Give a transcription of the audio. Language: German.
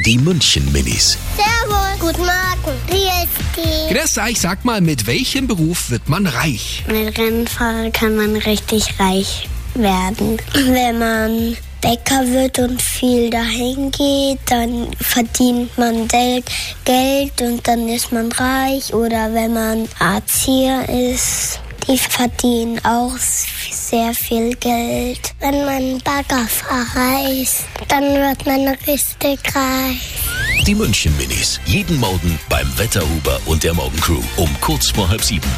Die München Minis. Servus. Guten Morgen. Wie ist die? Grüß euch, sag mal, mit welchem Beruf wird man reich? Mit Rennfahrer kann man richtig reich werden. Wenn man Bäcker wird und viel dahin geht, dann verdient man Geld und dann ist man reich. Oder wenn man Erzieher ist, die verdienen auch sehr viel Geld. Wenn man Baggerfahrer ist, dann wird man richtig reich. Die München Minis. Jeden Morgen beim Wetterhuber und der Morgencrew um kurz vor halb sieben.